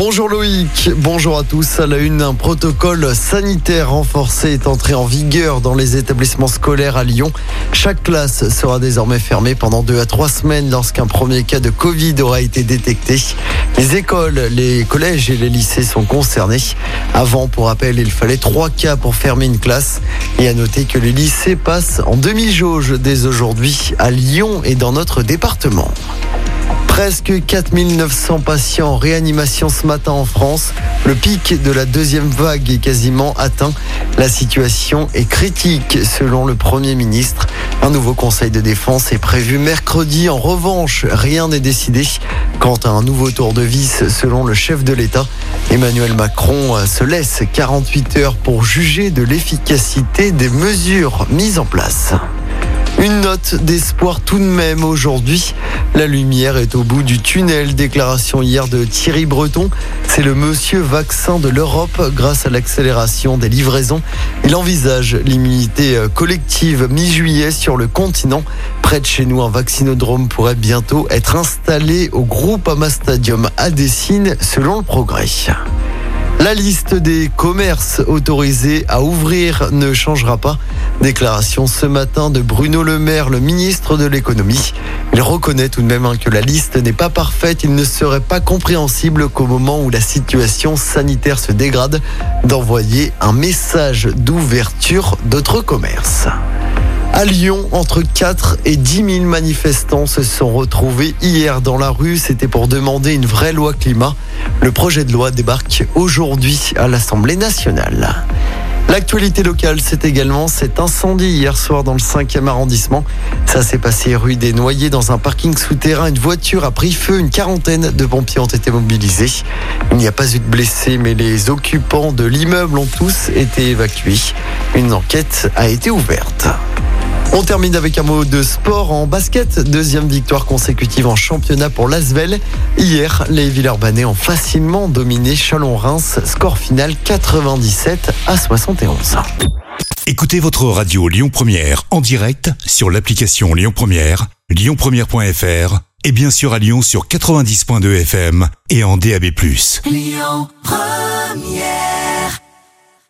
Bonjour Loïc, bonjour à tous. À la une, un protocole sanitaire renforcé est entré en vigueur dans les établissements scolaires à Lyon. Chaque classe sera désormais fermée pendant deux à trois semaines lorsqu'un premier cas de Covid aura été détecté. Les écoles, les collèges et les lycées sont concernés. Avant, pour rappel, il fallait trois cas pour fermer une classe. Et à noter que les lycées passent en demi-jauge dès aujourd'hui à Lyon et dans notre département. Presque 4900 patients en réanimation ce matin en France. Le pic de la deuxième vague est quasiment atteint. La situation est critique selon le Premier ministre. Un nouveau conseil de défense est prévu mercredi. En revanche, rien n'est décidé quant à un nouveau tour de vis selon le chef de l'État. Emmanuel Macron se laisse 48 heures pour juger de l'efficacité des mesures mises en place. Une note d'espoir tout de même aujourd'hui. La lumière est au bout du tunnel. Déclaration hier de Thierry Breton. C'est le monsieur vaccin de l'Europe grâce à l'accélération des livraisons. Il envisage l'immunité collective mi-juillet sur le continent. Près de chez nous, un vaccinodrome pourrait bientôt être installé au groupe Ama Stadium à Dessine selon le progrès. La liste des commerces autorisés à ouvrir ne changera pas. Déclaration ce matin de Bruno Le Maire, le ministre de l'économie. Il reconnaît tout de même hein, que la liste n'est pas parfaite. Il ne serait pas compréhensible qu'au moment où la situation sanitaire se dégrade, d'envoyer un message d'ouverture d'autres commerces. À Lyon, entre 4 et 10 000 manifestants se sont retrouvés hier dans la rue. C'était pour demander une vraie loi climat. Le projet de loi débarque aujourd'hui à l'Assemblée nationale. L'actualité locale, c'est également cet incendie hier soir dans le 5e arrondissement. Ça s'est passé rue des Noyers dans un parking souterrain. Une voiture a pris feu. Une quarantaine de pompiers ont été mobilisés. Il n'y a pas eu de blessés, mais les occupants de l'immeuble ont tous été évacués. Une enquête a été ouverte. On termine avec un mot de sport en basket. Deuxième victoire consécutive en championnat pour l'Asvel. Hier, les Villeurbanais ont facilement dominé Chalon-Reims. Score final 97 à 71. Écoutez votre radio Lyon Première en direct sur l'application Lyon Première, lyonpremière.fr et bien sûr à Lyon sur 90.2 FM et en DAB+. Lyon Première